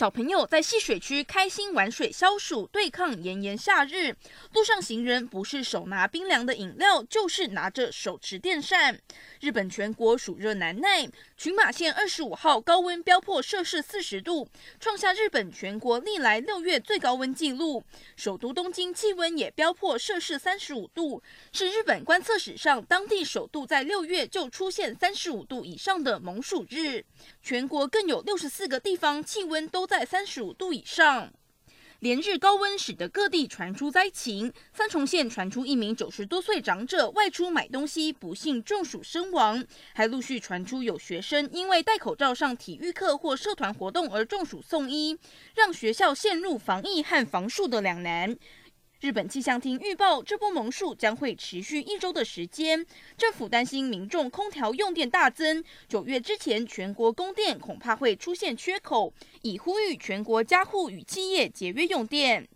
小朋友在戏水区开心玩水消暑，对抗炎炎夏日。路上行人不是手拿冰凉的饮料，就是拿着手持电扇。日本全国暑热难耐，群马县二十五号高温飙破摄氏四十度，创下日本全国历来六月最高温纪录。首都东京气温也飙破摄氏三十五度，是日本观测史上当地首度在六月就出现三十五度以上的猛暑日。全国更有六十四个地方气温都在三十五度以上，连日高温使得各地传出灾情。三重县传出一名九十多岁长者外出买东西，不幸中暑身亡，还陆续传出有学生因为戴口罩上体育课或社团活动而中暑送医，让学校陷入防疫和防术的两难。日本气象厅预报，这波猛暑将会持续一周的时间。政府担心民众空调用电大增，九月之前全国供电恐怕会出现缺口，已呼吁全国家户与企业节约用电。